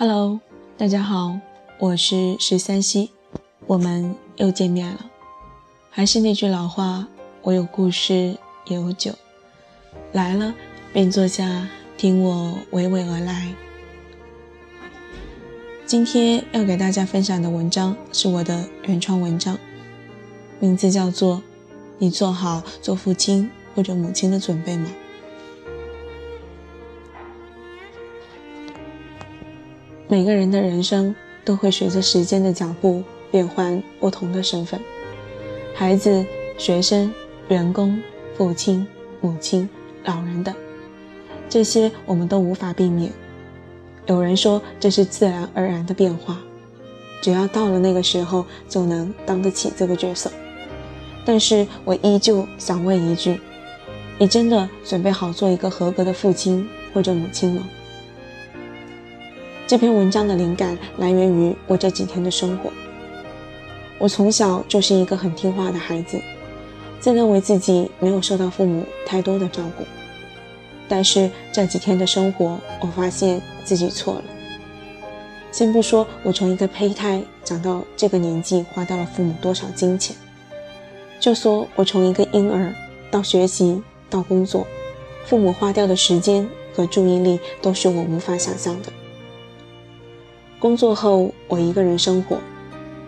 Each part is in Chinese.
Hello，大家好，我是十三溪，我们又见面了。还是那句老话，我有故事也有酒，来了便坐下，听我娓娓而来。今天要给大家分享的文章是我的原创文章，名字叫做《你做好做父亲或者母亲的准备吗》。每个人的人生都会随着时间的脚步变换不同的身份，孩子、学生、员工、父亲、母亲、老人等，这些我们都无法避免。有人说这是自然而然的变化，只要到了那个时候就能当得起这个角色。但是我依旧想问一句：你真的准备好做一个合格的父亲或者母亲吗？这篇文章的灵感来源于我这几天的生活。我从小就是一个很听话的孩子，自认为自己没有受到父母太多的照顾。但是这几天的生活，我发现自己错了。先不说我从一个胚胎长到这个年纪花掉了父母多少金钱，就说我从一个婴儿到学习到工作，父母花掉的时间和注意力都是我无法想象的。工作后，我一个人生活，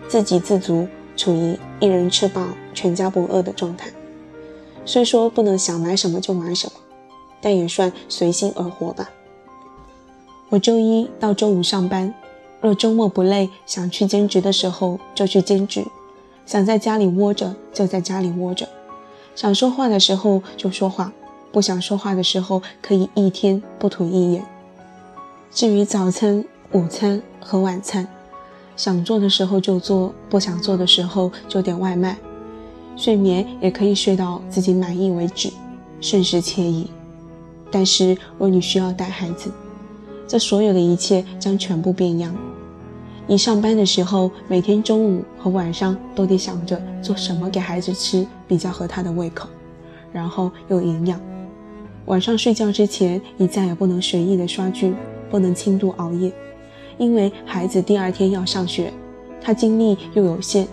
自给自足，处于一人吃饱全家不饿的状态。虽说不能想买什么就买什么，但也算随心而活吧。我周一到周五上班，若周末不累，想去兼职的时候就去兼职；想在家里窝着就在家里窝着；想说话的时候就说话，不想说话的时候可以一天不吐一言。至于早餐，午餐和晚餐，想做的时候就做，不想做的时候就点外卖。睡眠也可以睡到自己满意为止，甚是惬意。但是若你需要带孩子，这所有的一切将全部变样。你上班的时候，每天中午和晚上都得想着做什么给孩子吃比较合他的胃口，然后又营养。晚上睡觉之前，你再也不能随意的刷剧，不能轻度熬夜。因为孩子第二天要上学，他精力又有限，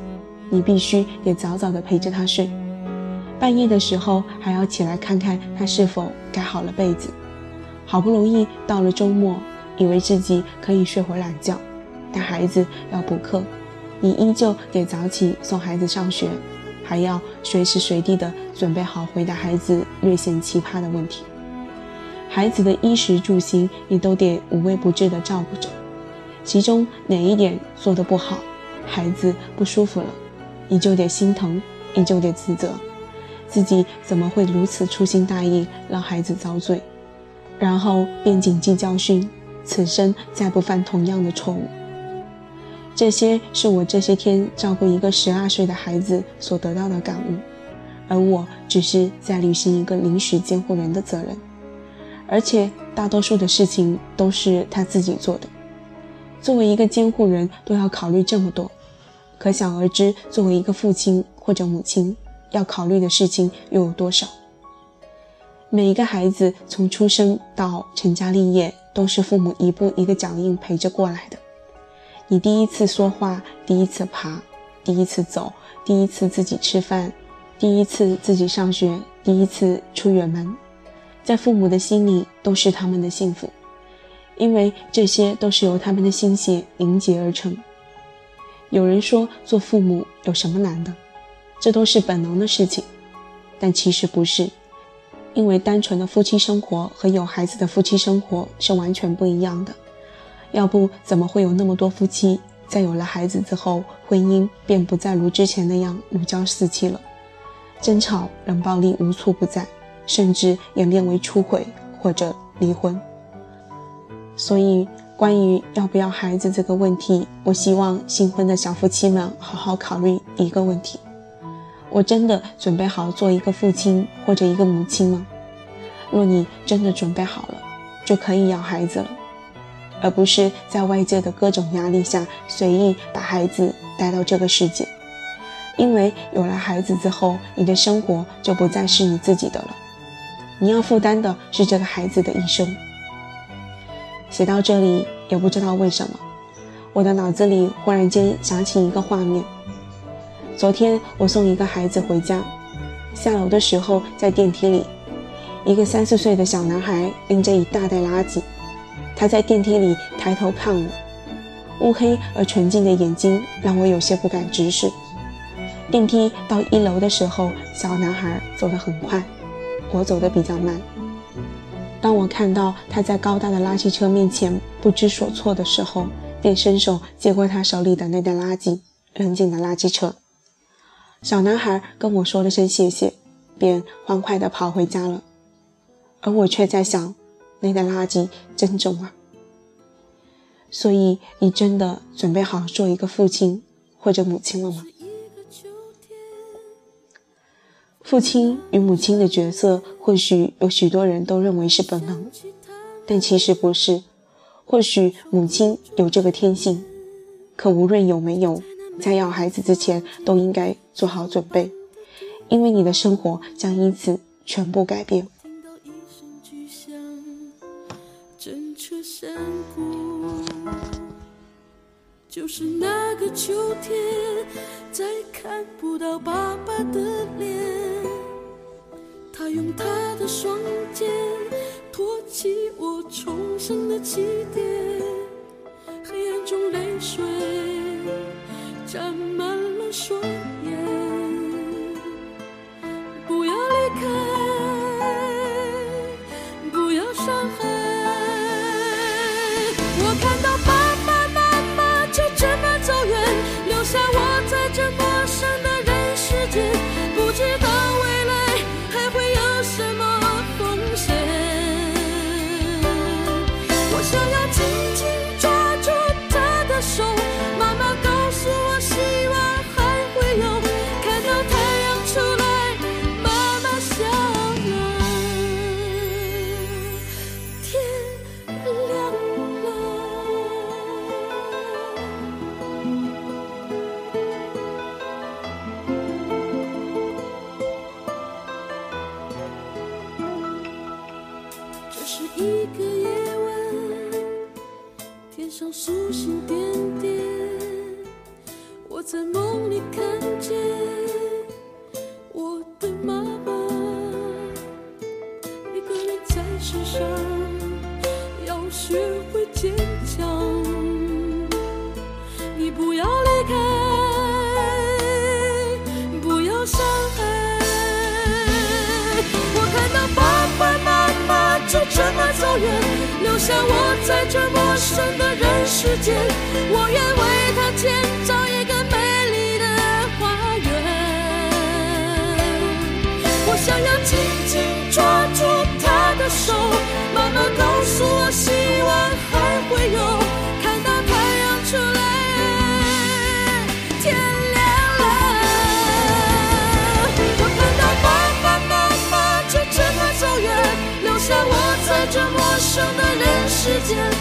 你必须得早早的陪着他睡。半夜的时候还要起来看看他是否盖好了被子。好不容易到了周末，以为自己可以睡会懒觉，但孩子要补课，你依旧得早起送孩子上学，还要随时随地的准备好回答孩子略显奇葩的问题。孩子的衣食住行，你都得无微不至的照顾着。其中哪一点做得不好，孩子不舒服了，你就得心疼，你就得自责，自己怎么会如此粗心大意，让孩子遭罪，然后便谨记教训，此生再不犯同样的错误。这些是我这些天照顾一个十二岁的孩子所得到的感悟，而我只是在履行一个临时监护人的责任，而且大多数的事情都是他自己做的。作为一个监护人，都要考虑这么多，可想而知，作为一个父亲或者母亲，要考虑的事情又有多少？每一个孩子从出生到成家立业，都是父母一步一个脚印陪着过来的。你第一次说话，第一次爬，第一次走，第一次自己吃饭，第一次自己上学，第一次出远门，在父母的心里都是他们的幸福。因为这些都是由他们的心血凝结而成。有人说做父母有什么难的？这都是本能的事情，但其实不是，因为单纯的夫妻生活和有孩子的夫妻生活是完全不一样的。要不怎么会有那么多夫妻在有了孩子之后，婚姻便不再如之前那样如胶似漆了？争吵、冷暴力无处不在，甚至演变为出轨或者离婚。所以，关于要不要孩子这个问题，我希望新婚的小夫妻们好好考虑一个问题：我真的准备好做一个父亲或者一个母亲吗？若你真的准备好了，就可以要孩子了，而不是在外界的各种压力下随意把孩子带到这个世界。因为有了孩子之后，你的生活就不再是你自己的了，你要负担的是这个孩子的一生。写到这里，也不知道为什么，我的脑子里忽然间想起一个画面。昨天我送一个孩子回家，下楼的时候在电梯里，一个三四岁的小男孩拎着一大袋垃圾，他在电梯里抬头看我，乌黑而纯净的眼睛让我有些不敢直视。电梯到一楼的时候，小男孩走得很快，我走得比较慢。当我看到他在高大的垃圾车面前不知所措的时候，便伸手接过他手里的那袋垃圾，扔进了垃圾车。小男孩跟我说了声谢谢，便欢快地跑回家了。而我却在想，那袋垃圾真重啊。所以，你真的准备好做一个父亲或者母亲了吗？父亲与母亲的角色，或许有许多人都认为是本能，但其实不是。或许母亲有这个天性，可无论有没有，在要孩子之前，都应该做好准备，因为你的生活将因此全部改变。就是那个秋天，再看不到爸爸的脸。他用他的双肩托起我重生的起点，黑暗中泪水沾满了双这是一个夜晚，天上星星点点，我在梦里看见我的妈妈，一个人在世上要学会坚强。你不要这么走远，留下我在这陌生的人。世间，我愿为他建造一个美丽的花园。我想要紧紧抓住他的手，慢慢告诉我，世界。